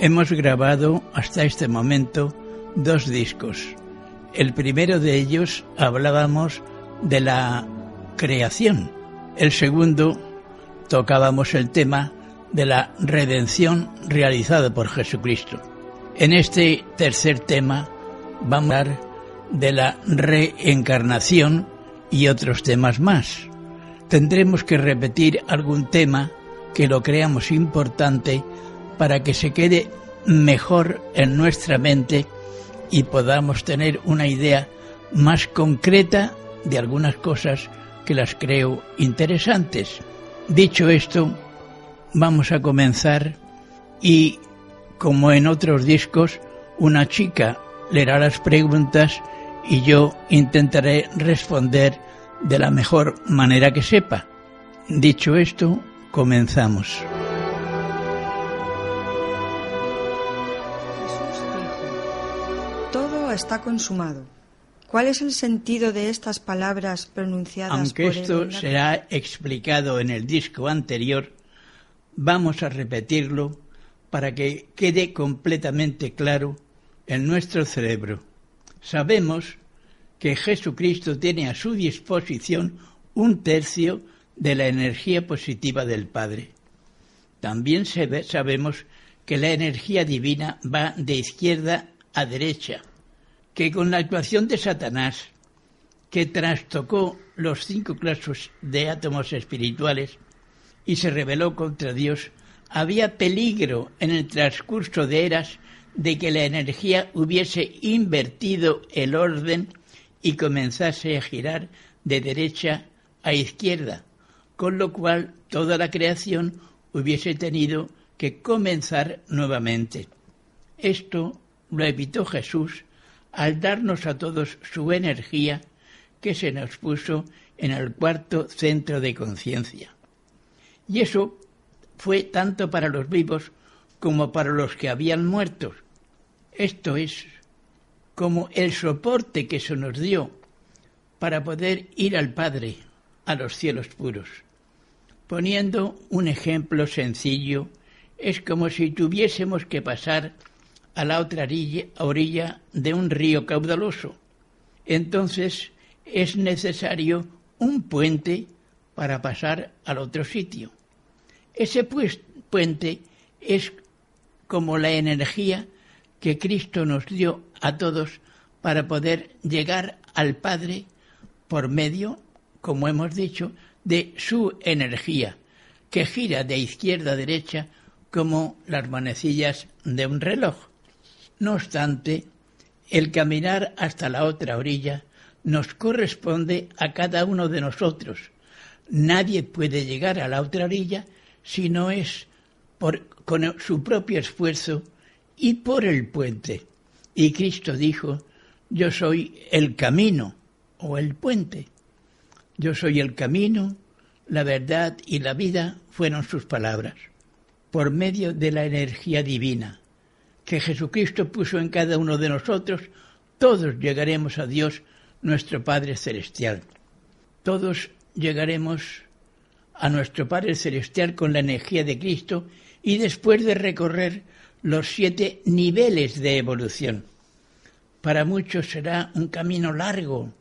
Hemos grabado hasta este momento dos discos. El primero de ellos hablábamos de la creación. El segundo tocábamos el tema de la redención realizada por Jesucristo. En este tercer tema vamos a hablar de la reencarnación y otros temas más. Tendremos que repetir algún tema que lo creamos importante para que se quede mejor en nuestra mente y podamos tener una idea más concreta de algunas cosas que las creo interesantes. Dicho esto, vamos a comenzar y, como en otros discos, una chica leerá las preguntas y yo intentaré responder de la mejor manera que sepa. Dicho esto, comenzamos. Jesús dijo, todo está consumado. ¿Cuál es el sentido de estas palabras pronunciadas Aunque por esto será explicado en el disco anterior, vamos a repetirlo para que quede completamente claro en nuestro cerebro. Sabemos que Jesucristo tiene a su disposición un tercio de la energía positiva del Padre. También sabemos que la energía divina va de izquierda a derecha, que con la actuación de Satanás, que trastocó los cinco clases de átomos espirituales y se rebeló contra Dios, había peligro en el transcurso de eras de que la energía hubiese invertido el orden y comenzase a girar de derecha a izquierda, con lo cual toda la creación hubiese tenido que comenzar nuevamente. Esto lo evitó Jesús al darnos a todos su energía que se nos puso en el cuarto centro de conciencia. Y eso fue tanto para los vivos como para los que habían muerto. Esto es como el soporte que se nos dio para poder ir al Padre, a los cielos puros. Poniendo un ejemplo sencillo, es como si tuviésemos que pasar a la otra orilla, de un río caudaloso. Entonces es necesario un puente para pasar al otro sitio. Ese pues- puente es como la energía que Cristo nos dio a todos para poder llegar al Padre por medio, como hemos dicho, de su energía, que gira de izquierda a derecha como las manecillas de un reloj. No obstante, el caminar hasta la otra orilla nos corresponde a cada uno de nosotros. Nadie puede llegar a la otra orilla si no es por, con su propio esfuerzo y por el puente. Y Cristo dijo, yo soy el camino o el puente. Yo soy el camino, la verdad y la vida fueron sus palabras. Por medio de la energía divina que Jesucristo puso en cada uno de nosotros, todos llegaremos a Dios, nuestro Padre Celestial. Todos llegaremos a nuestro Padre Celestial con la energía de Cristo y después de recorrer los siete niveles de evolución. Para muchos será un camino largo.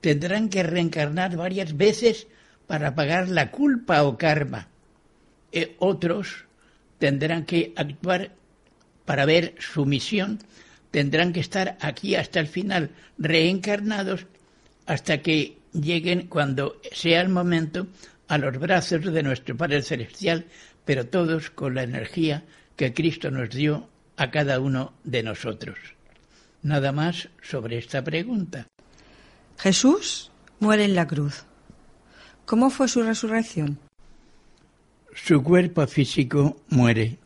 Tendrán que reencarnar varias veces para pagar la culpa o karma. E otros tendrán que actuar para ver su misión, tendrán que estar aquí hasta el final, reencarnados, hasta que lleguen, cuando sea el momento, a los brazos de nuestro Padre Celestial, pero todos con la energía que Cristo nos dio a cada uno de nosotros. Nada más sobre esta pregunta. Jesús muere en la cruz. ¿Cómo fue su resurrección? Su cuerpo físico muere,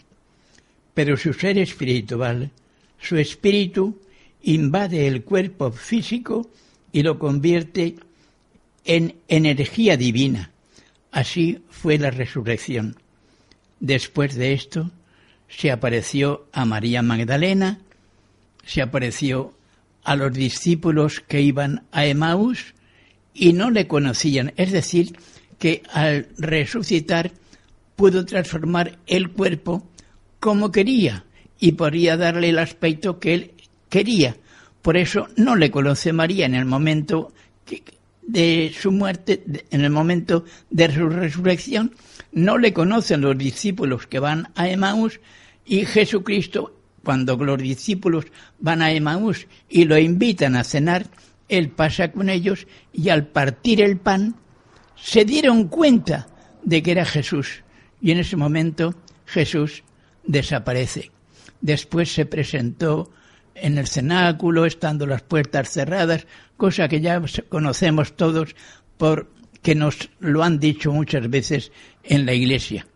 pero su ser espiritual, su espíritu, invade el cuerpo físico y lo convierte en energía divina. Así fue la resurrección. Después de esto, se apareció a María Magdalena, se apareció a los discípulos que iban a Emaús y no le conocían. Es decir, que al resucitar pudo transformar el cuerpo como quería y podría darle el aspecto que él quería. Por eso no le conoce María en el momento de su muerte, en el momento de su resurrección, no le conocen los discípulos que van a Emaús y Jesucristo, cuando los discípulos van a Emaús y lo invitan a cenar, él pasa con ellos y al partir el pan se dieron cuenta de que era Jesús y en ese momento Jesús desaparece. Después se presentó en el cenáculo, estando las puertas cerradas, cosa que ya conocemos todos porque nos lo han dicho muchas veces en la iglesia.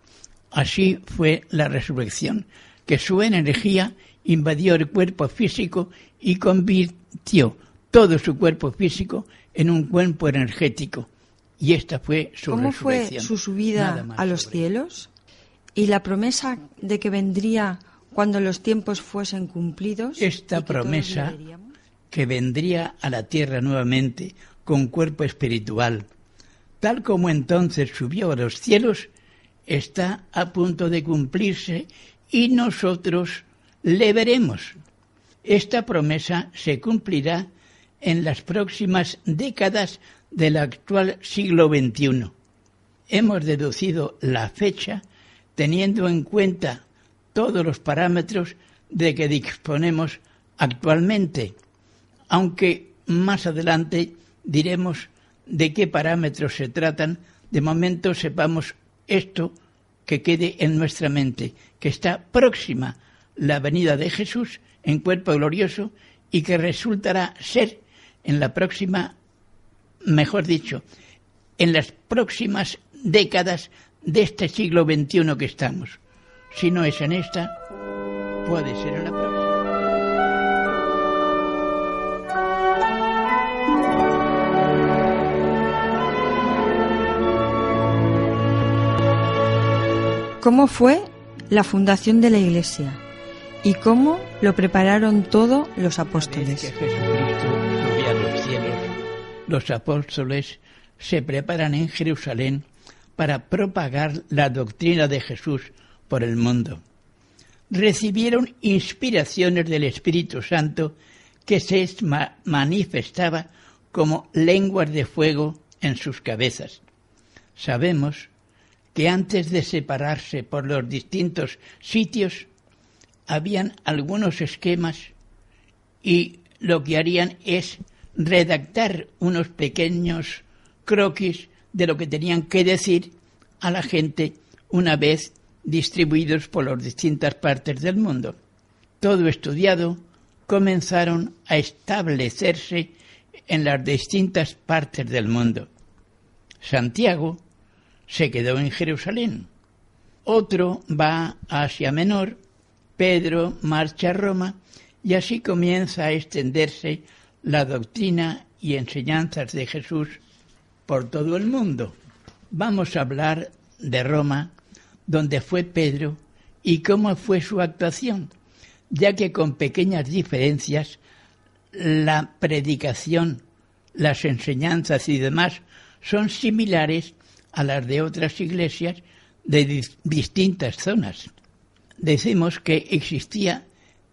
Así fue la resurrección, que su energía invadió el cuerpo físico y convirtió todo su cuerpo físico en un cuerpo energético. Y esta fue su ¿Cómo fue su subida a los cielos? ¿Y la promesa de que vendría cuando los tiempos fuesen cumplidos. Esta promesa que vendría a la tierra nuevamente con cuerpo espiritual, tal como entonces subió a los cielos, está a punto de cumplirse y nosotros le veremos. Esta promesa se cumplirá en las próximas décadas del actual siglo XXI. Hemos deducido la fecha teniendo en cuenta todos los parámetros de que disponemos actualmente, aunque más adelante diremos de qué parámetros se tratan, de momento sepamos esto que quede en nuestra mente, que está próxima la venida de Jesús en cuerpo glorioso y que resultará ser en la próxima, mejor dicho, en las próximas décadas de este siglo XXI que estamos. Si no es en esta, puede ser en la próxima. ¿Cómo fue la fundación de la Iglesia? ¿Y cómo lo prepararon todos los apóstoles? Los apóstoles se preparan en Jerusalén para propagar la doctrina de Jesús por el mundo. Recibieron inspiraciones del Espíritu Santo que se manifestaba como lenguas de fuego en sus cabezas. Sabemos que antes de separarse por los distintos sitios, habían algunos esquemas y lo que harían es redactar unos pequeños croquis de lo que tenían que decir a la gente una vez distribuidos por las distintas partes del mundo. Todo estudiado, comenzaron a establecerse en las distintas partes del mundo. Santiago se quedó en Jerusalén. Otro va a Asia Menor, Pedro marcha a Roma y así comienza a extenderse la doctrina y enseñanzas de Jesús por todo el mundo. Vamos a hablar de Roma donde fue Pedro y cómo fue su actuación, ya que con pequeñas diferencias la predicación, las enseñanzas y demás son similares a las de otras iglesias de distintas zonas. Decimos que existía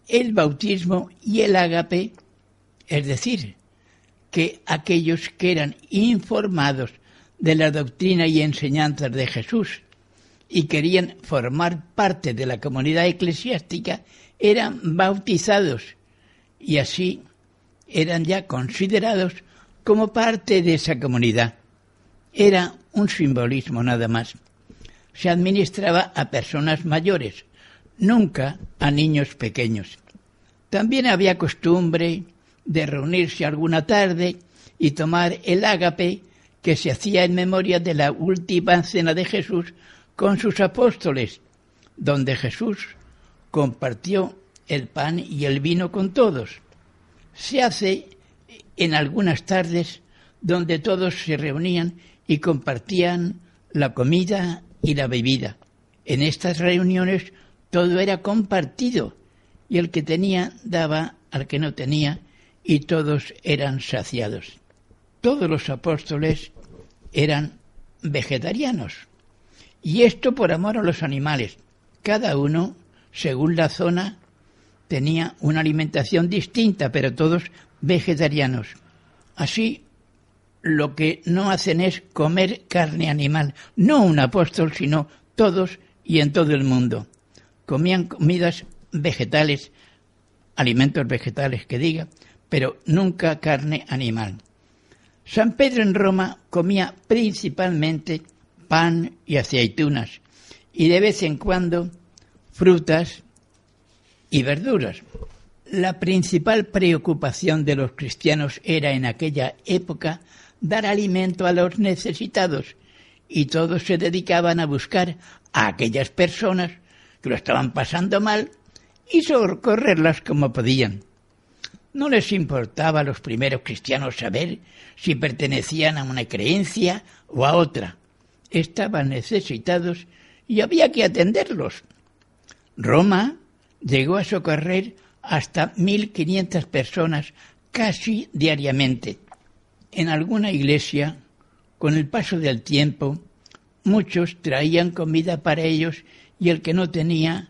el bautismo y el ágape, es decir, que aquellos que eran informados de la doctrina y enseñanzas de Jesús y querían formar parte de la comunidad eclesiástica eran bautizados y así eran ya considerados como parte de esa comunidad. Era un simbolismo nada más. Se administraba a personas mayores, nunca a niños pequeños. También había costumbre de reunirse alguna tarde y tomar el ágape que se hacía en memoria de la última cena de Jesús con sus apóstoles, donde Jesús compartió el pan y el vino con todos. Se hace en algunas tardes donde todos se reunían y compartían la comida y la bebida. En estas reuniones todo era compartido y el que tenía daba al que no tenía y todos eran saciados. Todos los apóstoles eran vegetarianos y esto por amor a los animales. Cada uno, según la zona, tenía una alimentación distinta, pero todos vegetarianos. Así, lo que no hacen es comer carne animal, no un apóstol, sino todos y en todo el mundo. Comían comidas vegetales, alimentos vegetales que diga, pero nunca carne animal. San Pedro en Roma comía principalmente pan y aceitunas y de vez en cuando frutas y verduras. La principal preocupación de los cristianos era en aquella época dar alimento a los necesitados y todos se dedicaban a buscar a aquellas personas que lo estaban pasando mal y socorrerlas como podían. No les importaba a los primeros cristianos saber si pertenecían a una creencia o a otra. Estaban necesitados y había que atenderlos. Roma llegó a socorrer hasta 1.500 personas casi diariamente. En alguna iglesia, con el paso del tiempo, muchos traían comida para ellos y el que no tenía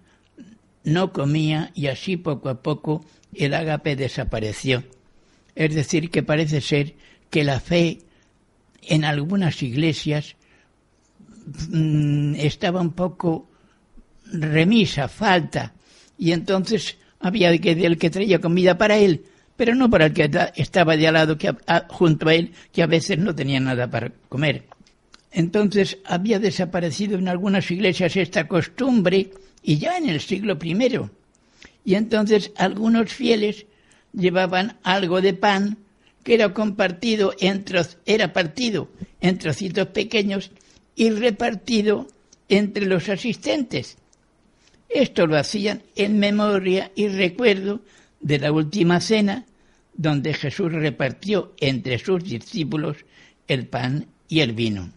no comía y así poco a poco el ágape desapareció. Es decir, que parece ser que la fe en algunas iglesias mm, estaba un poco remisa, falta, y entonces había que el que traía comida para él, pero no para el que estaba de al lado que, junto a él, que a veces no tenía nada para comer. Entonces había desaparecido en algunas iglesias esta costumbre y ya en el siglo I. Y entonces algunos fieles llevaban algo de pan que era compartido entre, era partido en trocitos pequeños y repartido entre los asistentes. Esto lo hacían en memoria y recuerdo de la última cena donde Jesús repartió entre sus discípulos el pan y el vino.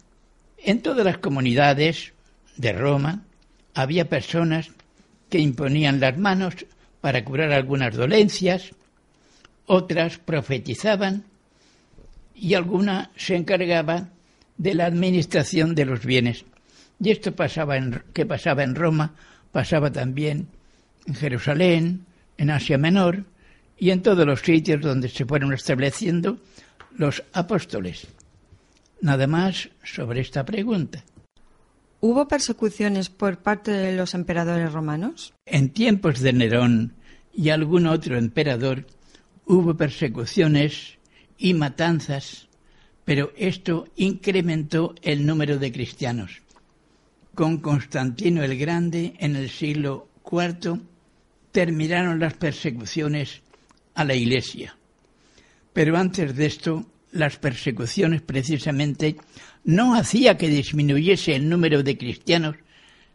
En todas las comunidades de Roma había personas que imponían las manos para curar algunas dolencias, otras profetizaban y alguna se encargaba de la administración de los bienes. Y esto pasaba que pasaba en Roma, pasaba también en Jerusalén, en Asia Menor y en todos los sitios donde se fueron estableciendo los apóstoles. Nada más sobre esta pregunta. ¿Hubo persecuciones por parte de los emperadores romanos? En tiempos de Nerón y algún otro emperador hubo persecuciones y matanzas, pero esto incrementó el número de cristianos. Con Constantino el Grande en el siglo IV terminaron las persecuciones a la Iglesia. Pero antes de esto las persecuciones precisamente no hacía que disminuyese el número de cristianos,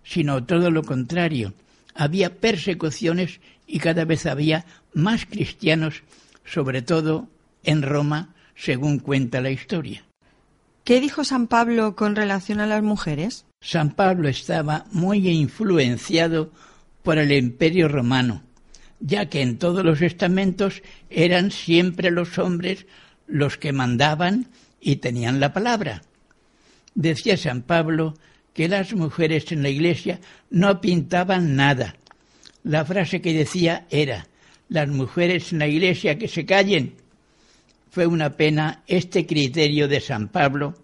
sino todo lo contrario. Había persecuciones y cada vez había más cristianos, sobre todo en Roma, según cuenta la historia. ¿Qué dijo San Pablo con relación a las mujeres? San Pablo estaba muy influenciado por el imperio romano, ya que en todos los estamentos eran siempre los hombres los que mandaban y tenían la palabra. Decía San Pablo que las mujeres en la iglesia no pintaban nada. La frase que decía era, las mujeres en la iglesia que se callen. Fue una pena este criterio de San Pablo,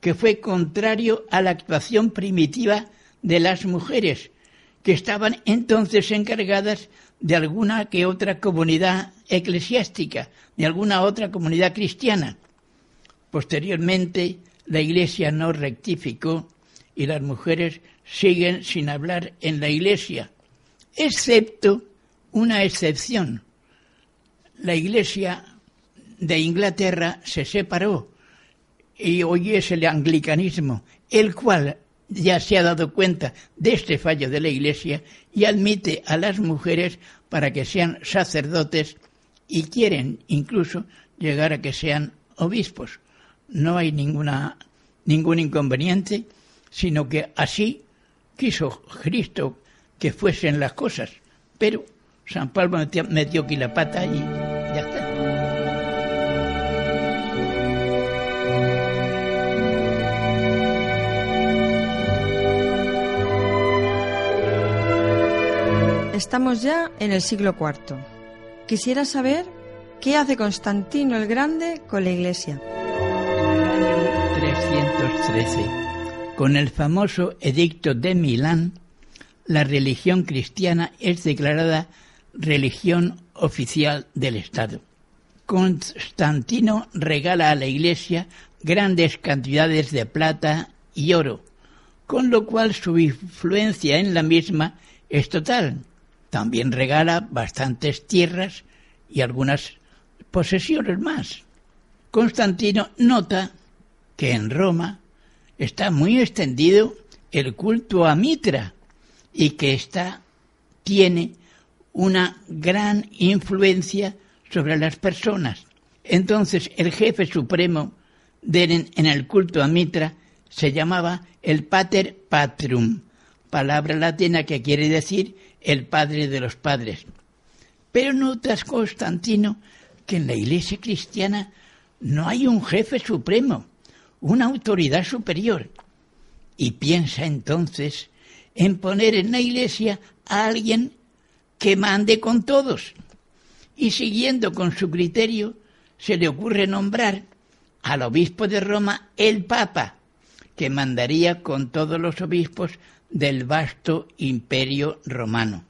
que fue contrario a la actuación primitiva de las mujeres, que estaban entonces encargadas de alguna que otra comunidad eclesiástica, de alguna otra comunidad cristiana. Posteriormente, la Iglesia no rectificó y las mujeres siguen sin hablar en la Iglesia, excepto una excepción. La Iglesia de Inglaterra se separó y hoy es el anglicanismo, el cual ya se ha dado cuenta de este fallo de la Iglesia y admite a las mujeres para que sean sacerdotes y quieren incluso llegar a que sean obispos. No hay ninguna, ningún inconveniente, sino que así quiso Cristo que fuesen las cosas. Pero San Pablo metió aquí la pata y Estamos ya en el siglo IV. Quisiera saber qué hace Constantino el Grande con la Iglesia. En el año 313, con el famoso Edicto de Milán, la religión cristiana es declarada religión oficial del Estado. Constantino regala a la Iglesia grandes cantidades de plata y oro, con lo cual su influencia en la misma es total, también regala bastantes tierras y algunas posesiones más. Constantino nota que en Roma está muy extendido el culto a Mitra y que está tiene una gran influencia sobre las personas. Entonces el jefe supremo de, en el culto a Mitra se llamaba el Pater Patrum, palabra latina que quiere decir el padre de los padres. Pero notas, Constantino, que en la iglesia cristiana no hay un jefe supremo, una autoridad superior. Y piensa entonces en poner en la iglesia a alguien que mande con todos. Y siguiendo con su criterio, se le ocurre nombrar al obispo de Roma el Papa, que mandaría con todos los obispos del vasto imperio romano.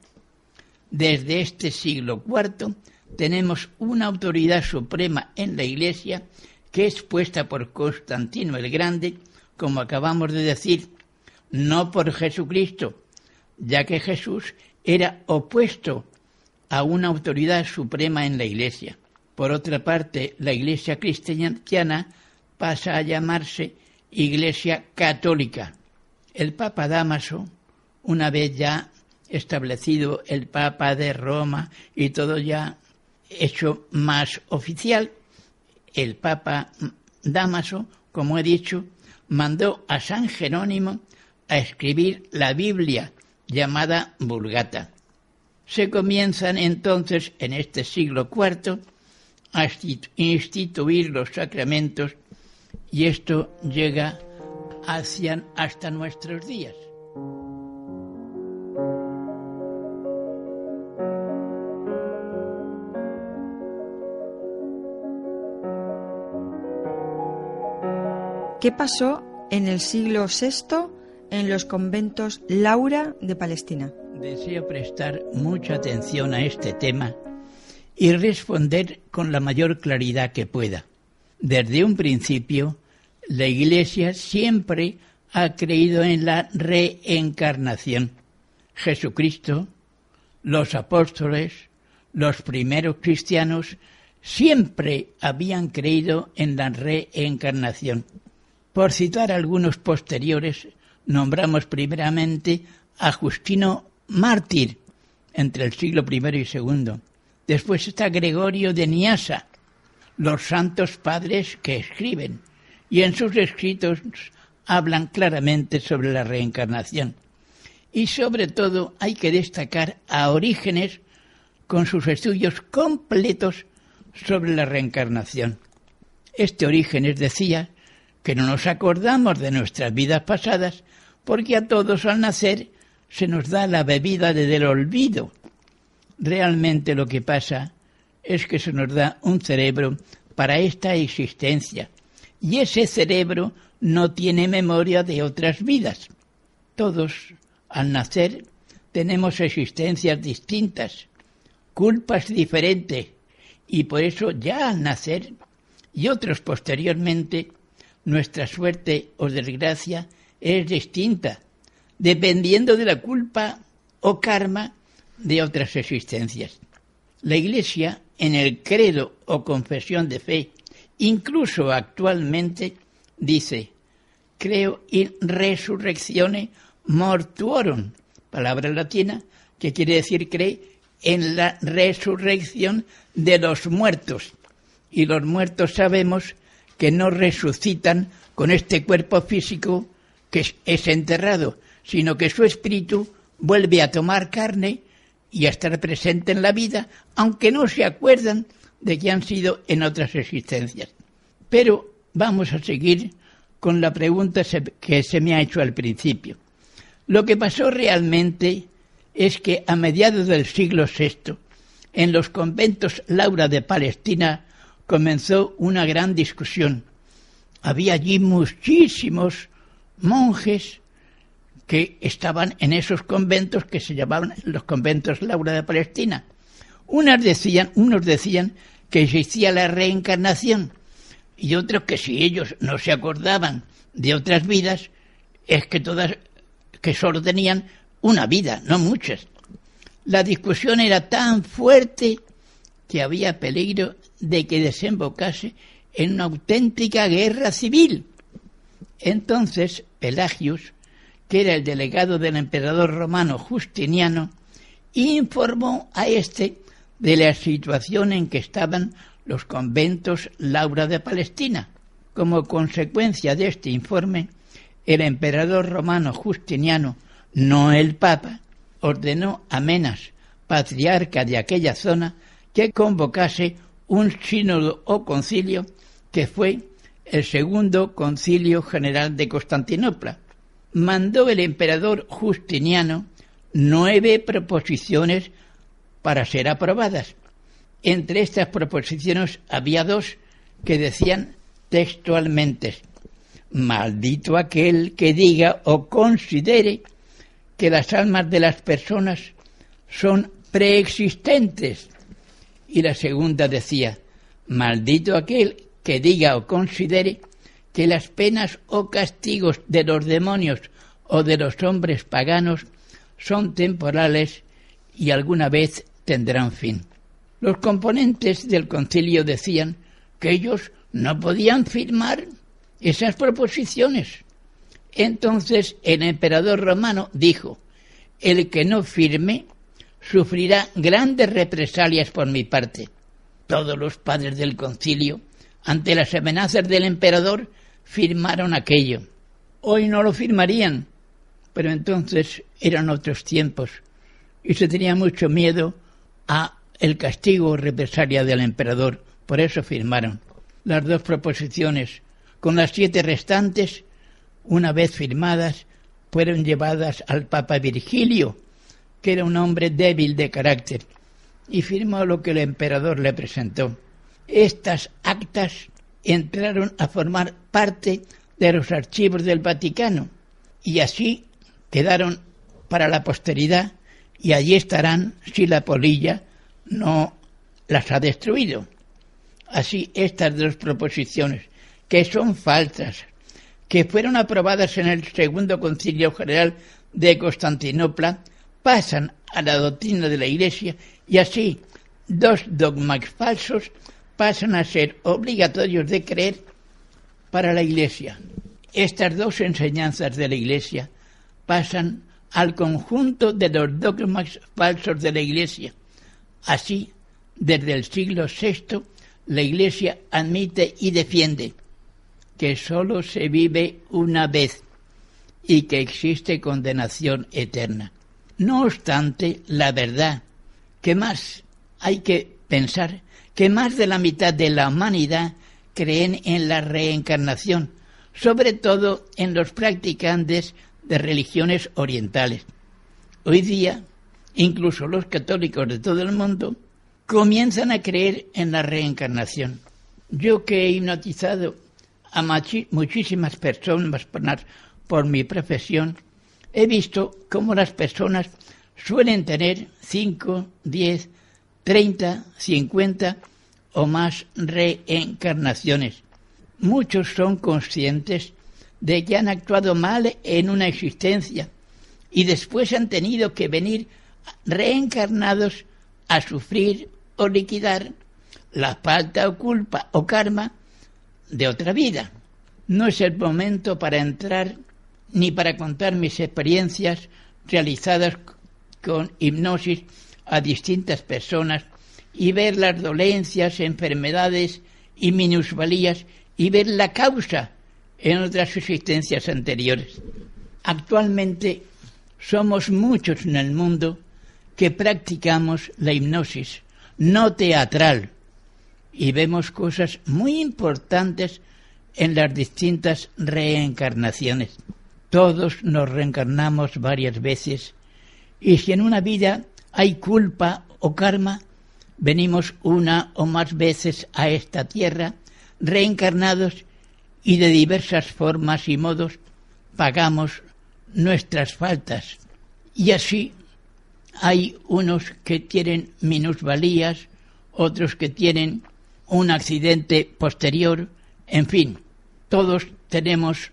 Desde este siglo IV tenemos una autoridad suprema en la Iglesia que es puesta por Constantino el Grande, como acabamos de decir, no por Jesucristo, ya que Jesús era opuesto a una autoridad suprema en la Iglesia. Por otra parte, la Iglesia cristiana pasa a llamarse Iglesia Católica, el Papa Damaso, una vez ya establecido el Papa de Roma y todo ya hecho más oficial, el Papa Damaso, como he dicho, mandó a San Jerónimo a escribir la Biblia llamada Vulgata. Se comienzan entonces en este siglo IV a instituir los sacramentos y esto llega hacia, hasta nuestros días. ¿Qué pasó en el siglo VI en los conventos Laura de Palestina? Deseo prestar mucha atención a este tema y responder con la mayor claridad que pueda. Desde un principio, la Iglesia siempre ha creído en la reencarnación. Jesucristo, los apóstoles, los primeros cristianos siempre habían creído en la reencarnación. Por citar algunos posteriores, nombramos primeramente a Justino mártir entre el siglo I y II. Después está Gregorio de Niasa, los santos padres que escriben y en sus escritos hablan claramente sobre la reencarnación. Y sobre todo hay que destacar a Orígenes con sus estudios completos sobre la reencarnación. Este Orígenes decía que no nos acordamos de nuestras vidas pasadas porque a todos al nacer se nos da la bebida del olvido. Realmente lo que pasa es que se nos da un cerebro para esta existencia y ese cerebro no tiene memoria de otras vidas. Todos, al nacer, tenemos existencias distintas, culpas diferentes, y por eso ya al nacer y otros posteriormente, nuestra suerte o desgracia es distinta, dependiendo de la culpa o karma de otras existencias. La Iglesia en el credo o confesión de fe, incluso actualmente, dice, creo in resurreccione mortuorum, palabra latina que quiere decir cree en la resurrección de los muertos. Y los muertos sabemos que no resucitan con este cuerpo físico que es enterrado, sino que su espíritu vuelve a tomar carne y a estar presente en la vida, aunque no se acuerdan de que han sido en otras existencias. Pero vamos a seguir con la pregunta que se me ha hecho al principio. Lo que pasó realmente es que a mediados del siglo VI, en los conventos Laura de Palestina, comenzó una gran discusión. Había allí muchísimos monjes que estaban en esos conventos que se llamaban los conventos Laura de Palestina. Decían, unos decían que existía la reencarnación y otros que si ellos no se acordaban de otras vidas, es que todas, que solo tenían una vida, no muchas. La discusión era tan fuerte que había peligro de que desembocase en una auténtica guerra civil. Entonces Pelagius que era el delegado del emperador romano Justiniano, informó a éste de la situación en que estaban los conventos Laura de Palestina. Como consecuencia de este informe, el emperador romano Justiniano, no el Papa, ordenó a Menas, patriarca de aquella zona, que convocase un sínodo o concilio que fue el segundo concilio general de Constantinopla, mandó el emperador Justiniano nueve proposiciones para ser aprobadas. Entre estas proposiciones había dos que decían textualmente, maldito aquel que diga o considere que las almas de las personas son preexistentes. Y la segunda decía, maldito aquel que diga o considere que las penas o castigos de los demonios o de los hombres paganos son temporales y alguna vez tendrán fin. Los componentes del concilio decían que ellos no podían firmar esas proposiciones. Entonces el emperador romano dijo, el que no firme sufrirá grandes represalias por mi parte. Todos los padres del concilio, ante las amenazas del emperador, firmaron aquello. Hoy no lo firmarían, pero entonces eran otros tiempos y se tenía mucho miedo a el castigo o represalia del emperador. Por eso firmaron las dos proposiciones. Con las siete restantes, una vez firmadas, fueron llevadas al Papa Virgilio, que era un hombre débil de carácter, y firmó lo que el emperador le presentó. Estas actas entraron a formar parte de los archivos del Vaticano y así quedaron para la posteridad y allí estarán si la polilla no las ha destruido. Así estas dos proposiciones, que son falsas, que fueron aprobadas en el Segundo Concilio General de Constantinopla, pasan a la doctrina de la Iglesia y así dos dogmas falsos pasan a ser obligatorios de creer para la Iglesia. Estas dos enseñanzas de la Iglesia pasan al conjunto de los dogmas falsos de la Iglesia. Así, desde el siglo VI, la Iglesia admite y defiende que sólo se vive una vez y que existe condenación eterna. No obstante, la verdad que más hay que pensar que más de la mitad de la humanidad creen en la reencarnación, sobre todo en los practicantes de religiones orientales. Hoy día, incluso los católicos de todo el mundo comienzan a creer en la reencarnación. Yo que he hipnotizado a muchísimas personas por mi profesión, he visto cómo las personas suelen tener 5, 10, 30, 50 o más reencarnaciones. Muchos son conscientes de que han actuado mal en una existencia y después han tenido que venir reencarnados a sufrir o liquidar la falta o culpa o karma de otra vida. No es el momento para entrar ni para contar mis experiencias realizadas con hipnosis a distintas personas y ver las dolencias, enfermedades y minusvalías y ver la causa en otras existencias anteriores. Actualmente somos muchos en el mundo que practicamos la hipnosis no teatral y vemos cosas muy importantes en las distintas reencarnaciones. Todos nos reencarnamos varias veces y si en una vida hay culpa o karma, venimos una o más veces a esta tierra reencarnados y de diversas formas y modos pagamos nuestras faltas. Y así hay unos que tienen minusvalías, otros que tienen un accidente posterior, en fin, todos tenemos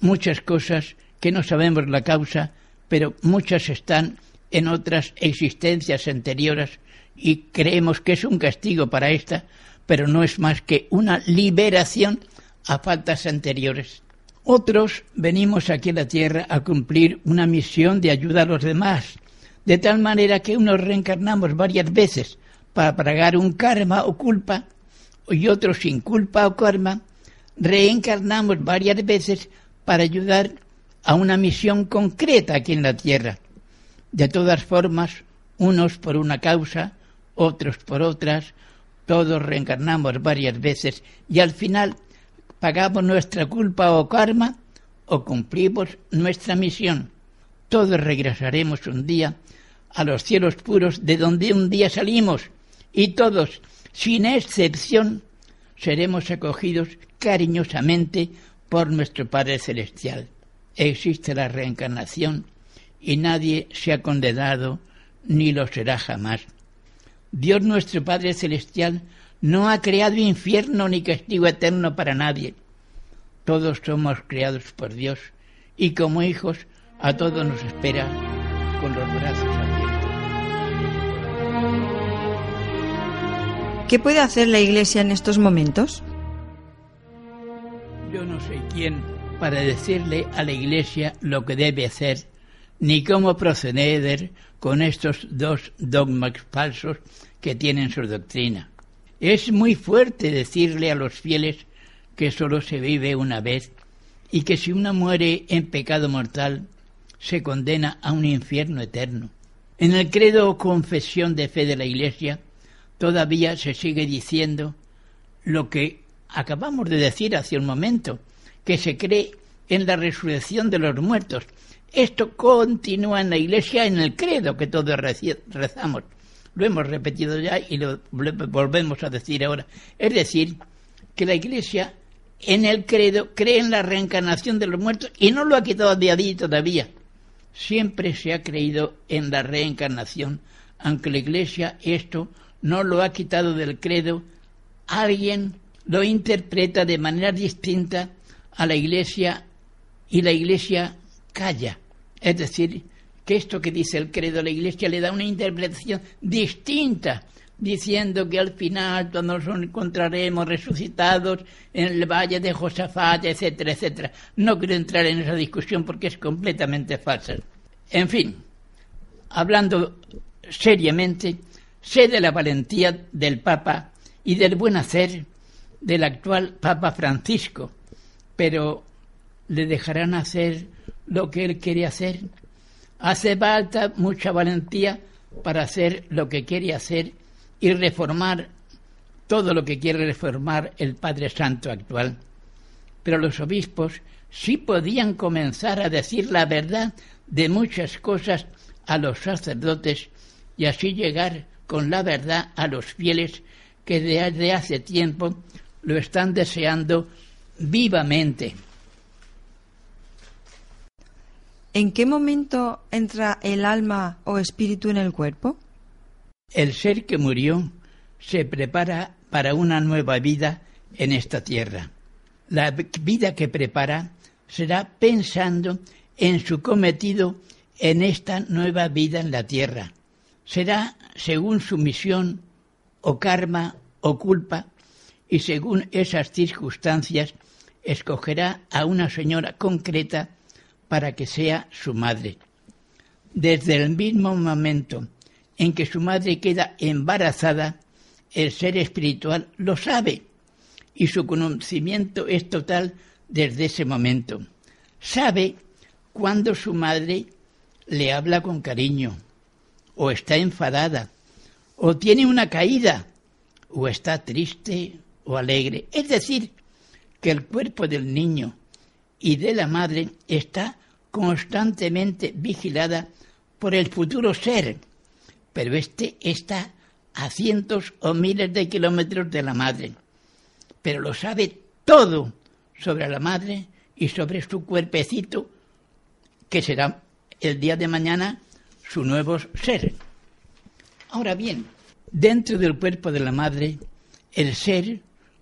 muchas cosas que no sabemos la causa, pero muchas están en otras existencias anteriores y creemos que es un castigo para esta, pero no es más que una liberación a faltas anteriores. Otros venimos aquí a la tierra a cumplir una misión de ayudar a los demás, de tal manera que unos reencarnamos varias veces para pagar un karma o culpa, y otros sin culpa o karma, reencarnamos varias veces para ayudar a una misión concreta aquí en la tierra. De todas formas, unos por una causa, otros por otras, todos reencarnamos varias veces y al final pagamos nuestra culpa o karma o cumplimos nuestra misión. Todos regresaremos un día a los cielos puros de donde un día salimos y todos, sin excepción, seremos acogidos cariñosamente por nuestro Padre Celestial. Existe la reencarnación y nadie se ha condenado ni lo será jamás. Dios nuestro Padre Celestial no ha creado infierno ni castigo eterno para nadie. Todos somos creados por Dios y como hijos a todos nos espera con los brazos abiertos. ¿Qué puede hacer la Iglesia en estos momentos? Yo no soy quien para decirle a la Iglesia lo que debe hacer, ni cómo proceder con estos dos dogmas falsos que tienen su doctrina. Es muy fuerte decirle a los fieles que solo se vive una vez y que si uno muere en pecado mortal se condena a un infierno eterno. En el credo o confesión de fe de la Iglesia todavía se sigue diciendo lo que acabamos de decir hace un momento, que se cree en la resurrección de los muertos. Esto continúa en la Iglesia en el credo que todos rezamos. Lo hemos repetido ya y lo volvemos a decir ahora. Es decir, que la Iglesia en el credo cree en la reencarnación de los muertos y no lo ha quitado de ahí todavía. Siempre se ha creído en la reencarnación, aunque la Iglesia esto no lo ha quitado del credo, alguien lo interpreta de manera distinta a la Iglesia y la Iglesia calla. Es decir, que esto que dice el credo de la Iglesia le da una interpretación distinta, diciendo que al final todos nos encontraremos resucitados en el valle de Josafat, etcétera, etcétera. No quiero entrar en esa discusión porque es completamente falsa. En fin, hablando seriamente, sé de la valentía del Papa y del buen hacer del actual Papa Francisco, pero ¿le dejarán hacer lo que él quiere hacer? Hace falta mucha valentía para hacer lo que quiere hacer y reformar todo lo que quiere reformar el Padre Santo actual. Pero los obispos sí podían comenzar a decir la verdad de muchas cosas a los sacerdotes y así llegar con la verdad a los fieles que desde hace tiempo lo están deseando vivamente. ¿En qué momento entra el alma o espíritu en el cuerpo? El ser que murió se prepara para una nueva vida en esta tierra. La vida que prepara será pensando en su cometido en esta nueva vida en la tierra. Será según su misión o karma o culpa y según esas circunstancias escogerá a una señora concreta para que sea su madre. Desde el mismo momento en que su madre queda embarazada, el ser espiritual lo sabe y su conocimiento es total desde ese momento. Sabe cuando su madre le habla con cariño, o está enfadada, o tiene una caída, o está triste o alegre. Es decir, que el cuerpo del niño y de la madre está constantemente vigilada por el futuro ser, pero éste está a cientos o miles de kilómetros de la madre, pero lo sabe todo sobre la madre y sobre su cuerpecito, que será el día de mañana su nuevo ser. Ahora bien, dentro del cuerpo de la madre, el ser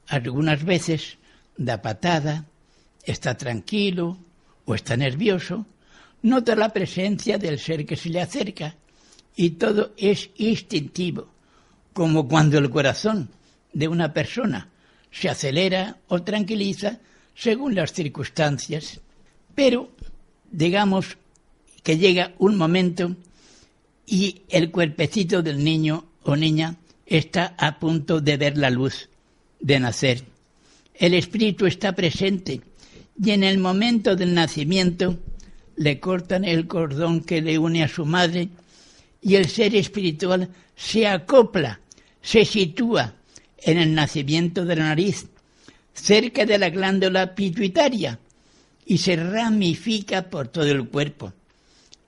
algunas veces da patada, está tranquilo o está nervioso, nota la presencia del ser que se le acerca y todo es instintivo, como cuando el corazón de una persona se acelera o tranquiliza según las circunstancias. Pero digamos que llega un momento y el cuerpecito del niño o niña está a punto de ver la luz, de nacer. El espíritu está presente y en el momento del nacimiento le cortan el cordón que le une a su madre y el ser espiritual se acopla, se sitúa en el nacimiento de la nariz, cerca de la glándula pituitaria, y se ramifica por todo el cuerpo.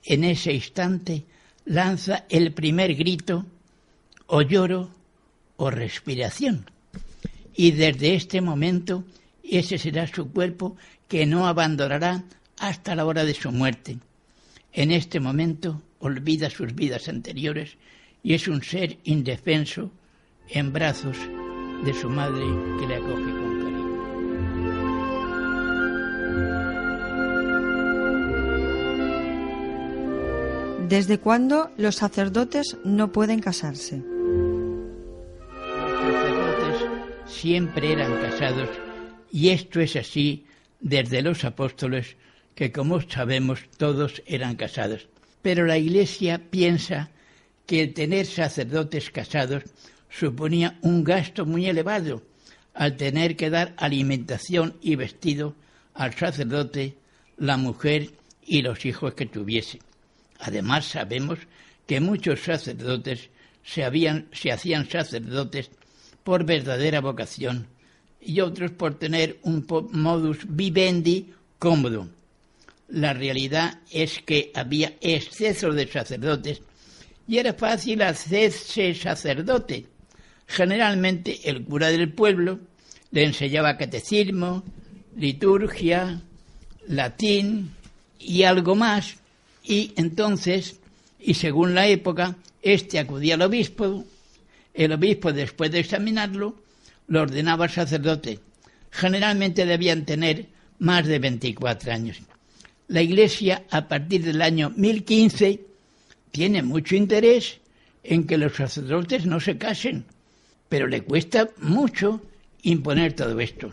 En ese instante lanza el primer grito, o lloro, o respiración. Y desde este momento ese será su cuerpo que no abandonará hasta la hora de su muerte. En este momento olvida sus vidas anteriores y es un ser indefenso en brazos de su madre que le acoge con cariño. ¿Desde cuándo los sacerdotes no pueden casarse? Los sacerdotes siempre eran casados y esto es así desde los apóstoles que como sabemos todos eran casados. Pero la Iglesia piensa que el tener sacerdotes casados suponía un gasto muy elevado al tener que dar alimentación y vestido al sacerdote, la mujer y los hijos que tuviese. Además sabemos que muchos sacerdotes se, habían, se hacían sacerdotes por verdadera vocación y otros por tener un modus vivendi cómodo. La realidad es que había exceso de sacerdotes y era fácil hacerse sacerdote. Generalmente el cura del pueblo le enseñaba catecismo, liturgia, latín y algo más, y entonces, y según la época, éste acudía al obispo, el obispo después de examinarlo, lo ordenaba sacerdote. Generalmente debían tener más de 24 años la Iglesia a partir del año 1015 tiene mucho interés en que los sacerdotes no se casen, pero le cuesta mucho imponer todo esto.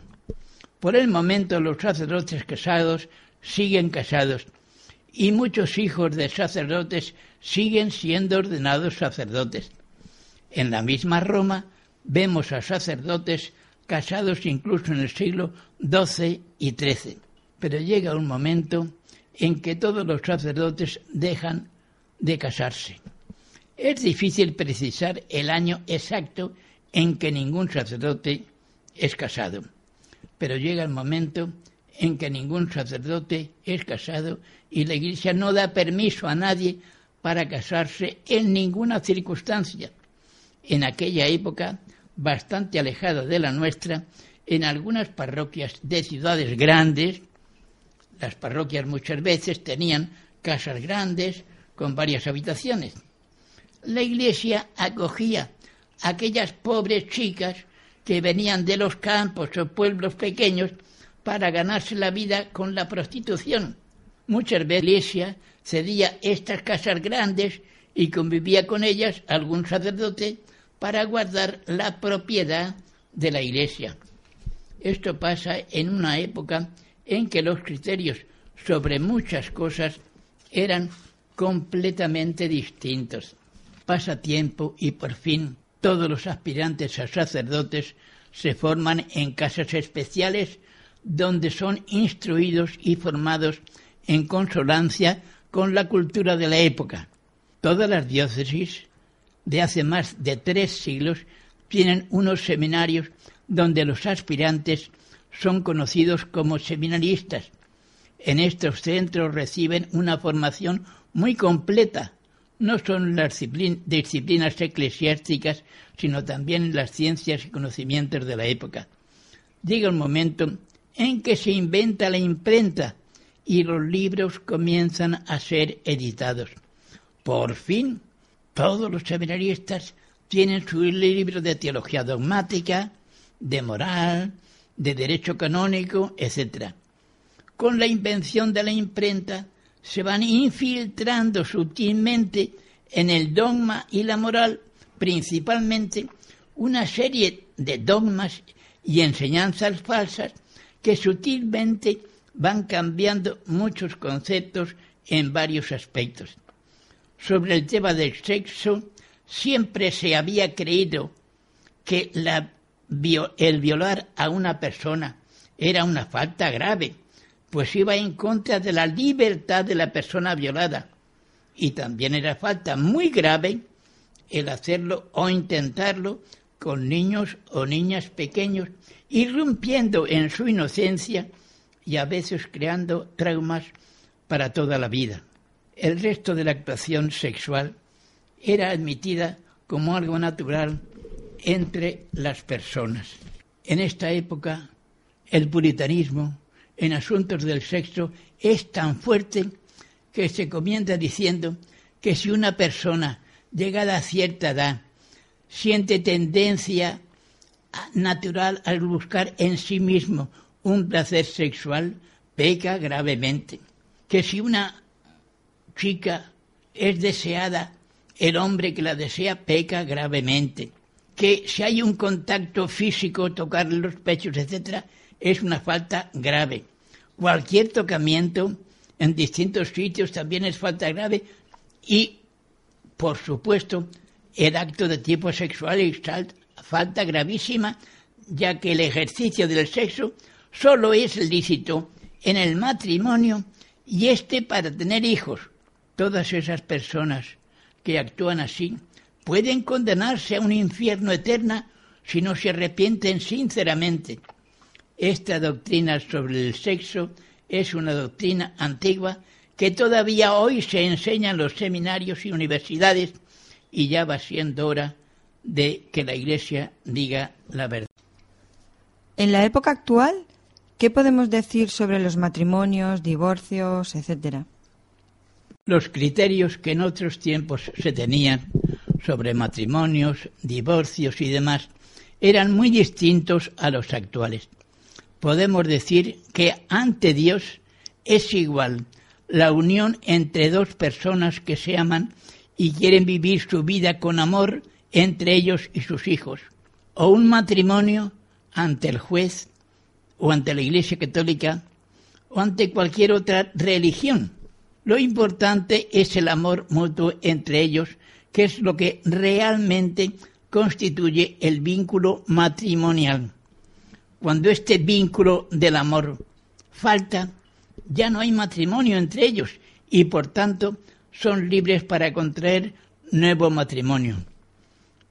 Por el momento los sacerdotes casados siguen casados y muchos hijos de sacerdotes siguen siendo ordenados sacerdotes. En la misma Roma vemos a sacerdotes casados incluso en el siglo XII y XIII. Pero llega un momento en que todos los sacerdotes dejan de casarse. Es difícil precisar el año exacto en que ningún sacerdote es casado, pero llega el momento en que ningún sacerdote es casado y la Iglesia no da permiso a nadie para casarse en ninguna circunstancia. En aquella época, bastante alejada de la nuestra, en algunas parroquias de ciudades grandes, las parroquias muchas veces tenían casas grandes con varias habitaciones. La iglesia acogía a aquellas pobres chicas que venían de los campos o pueblos pequeños para ganarse la vida con la prostitución. Muchas veces la iglesia cedía estas casas grandes y convivía con ellas algún sacerdote para guardar la propiedad de la Iglesia. Esto pasa en una época en que los criterios sobre muchas cosas eran completamente distintos. Pasa tiempo y por fin todos los aspirantes a sacerdotes se forman en casas especiales donde son instruidos y formados en consonancia con la cultura de la época. Todas las diócesis de hace más de tres siglos tienen unos seminarios donde los aspirantes son conocidos como seminaristas. En estos centros reciben una formación muy completa, no solo en las disciplinas eclesiásticas, sino también las ciencias y conocimientos de la época. Llega un momento en que se inventa la imprenta y los libros comienzan a ser editados. Por fin, todos los seminaristas tienen su libro de teología dogmática, de moral, de derecho canónico, etc. Con la invención de la imprenta se van infiltrando sutilmente en el dogma y la moral, principalmente una serie de dogmas y enseñanzas falsas que sutilmente van cambiando muchos conceptos en varios aspectos. Sobre el tema del sexo, siempre se había creído que el violar a una persona era una falta grave, pues iba en contra de la libertad de la persona violada. Y también era falta muy grave el hacerlo o intentarlo con niños o niñas pequeños, irrumpiendo en su inocencia y a veces creando traumas para toda la vida. El resto de la actuación sexual era admitida como algo natural entre las personas. En esta época, el puritanismo en asuntos del sexo es tan fuerte que se comienza diciendo que si una persona llegada a cierta edad siente tendencia natural al buscar en sí mismo un placer sexual, peca gravemente. Que si una chica es deseada, el hombre que la desea peca gravemente que si hay un contacto físico, tocarle los pechos, etcétera, es una falta grave. Cualquier tocamiento en distintos sitios también es falta grave y, por supuesto, el acto de tipo sexual es falta gravísima, ya que el ejercicio del sexo solo es lícito en el matrimonio y este para tener hijos. Todas esas personas que actúan así pueden condenarse a un infierno eterno si no se arrepienten sinceramente. Esta doctrina sobre el sexo es una doctrina antigua que todavía hoy se enseña en los seminarios y universidades y ya va siendo hora de que la Iglesia diga la verdad. En la época actual, ¿qué podemos decir sobre los matrimonios, divorcios, etcétera? Los criterios que en otros tiempos se tenían sobre matrimonios, divorcios y demás eran muy distintos a los actuales. Podemos decir que ante Dios es igual la unión entre dos personas que se aman y quieren vivir su vida con amor entre ellos y sus hijos, o un matrimonio ante el juez o ante la Iglesia Católica o ante cualquier otra religión. Lo importante es el amor mutuo entre ellos que es lo que realmente constituye el vínculo matrimonial. Cuando este vínculo del amor falta, ya no hay matrimonio entre ellos y por tanto son libres para contraer nuevo matrimonio.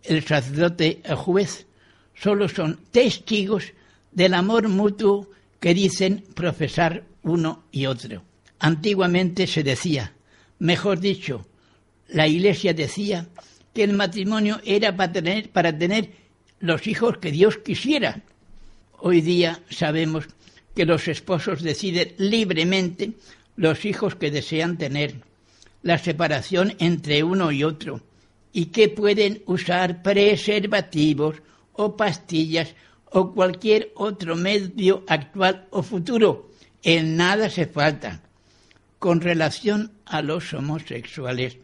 El sacerdote el juez solo son testigos del amor mutuo que dicen profesar uno y otro. Antiguamente se decía, mejor dicho, la Iglesia decía que el matrimonio era para tener, los hijos que Dios quisiera. Hoy día sabemos que los esposos deciden libremente los hijos que desean tener, la separación entre uno y otro, y que pueden usar preservativos o pastillas o cualquier otro medio actual o futuro. En nada se falta. Con relación a los homosexuales,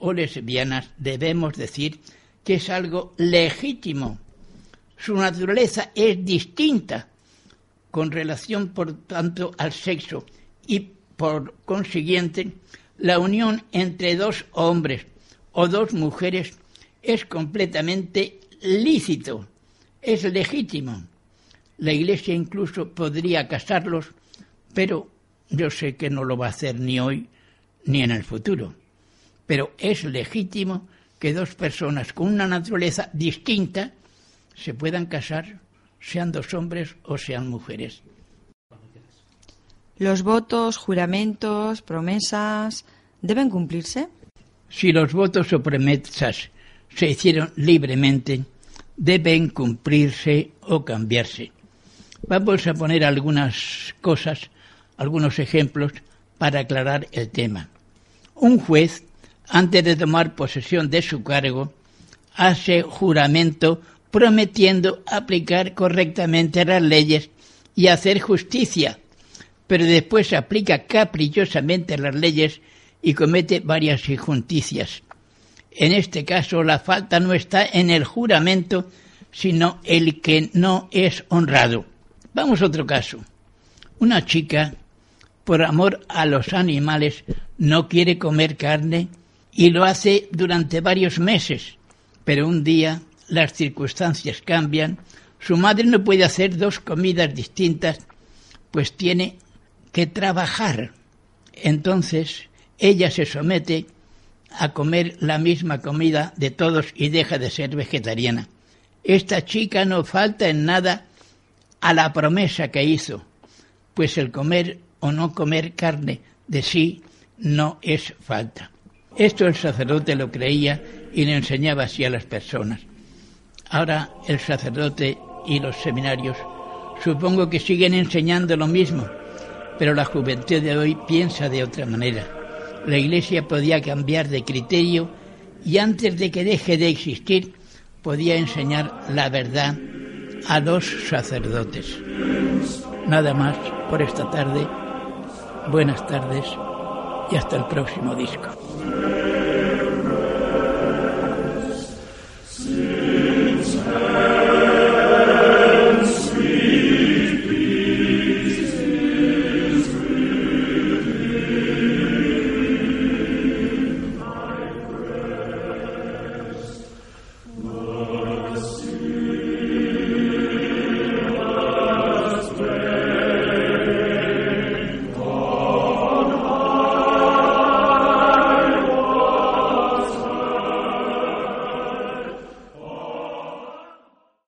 o lesbianas debemos decir que es algo legítimo. Su naturaleza es distinta con relación, por tanto, al sexo y, por consiguiente, la unión entre dos hombres o dos mujeres es completamente lícito, es legítimo. La Iglesia incluso podría casarlos, pero yo sé que no lo va a hacer ni hoy ni en el futuro. Pero es legítimo que dos personas con una naturaleza distinta se puedan casar, sean dos hombres o sean mujeres. ¿Los votos, juramentos, promesas deben cumplirse? Si los votos o promesas se hicieron libremente, deben cumplirse o cambiarse. Vamos a poner algunas cosas, algunos ejemplos para aclarar el tema. Un juez, antes de tomar posesión de su cargo, hace juramento prometiendo aplicar correctamente las leyes y hacer justicia, pero después aplica caprichosamente las leyes y comete varias injusticias. En este caso, la falta no está en el juramento, sino el que no es honrado. Vamos a otro caso. Una chica, por amor a los animales, no quiere comer carne y lo hace durante varios meses, pero un día las circunstancias cambian, su madre no puede hacer dos comidas distintas, pues tiene que trabajar. Entonces ella se somete a comer la misma comida de todos y deja de ser vegetariana. Esta chica no falta en nada a la promesa que hizo, pues el comer o no comer carne de sí no es falta. Esto el sacerdote lo creía y le enseñaba así a las personas. Ahora el sacerdote y los seminarios supongo que siguen enseñando lo mismo, pero la juventud de hoy piensa de otra manera la Iglesia podía cambiar de criterio y antes de que deje de existir podía enseñar la verdad a dos sacerdotes. Nada más por esta tarde. Buenas tardes y hasta el próximo disco.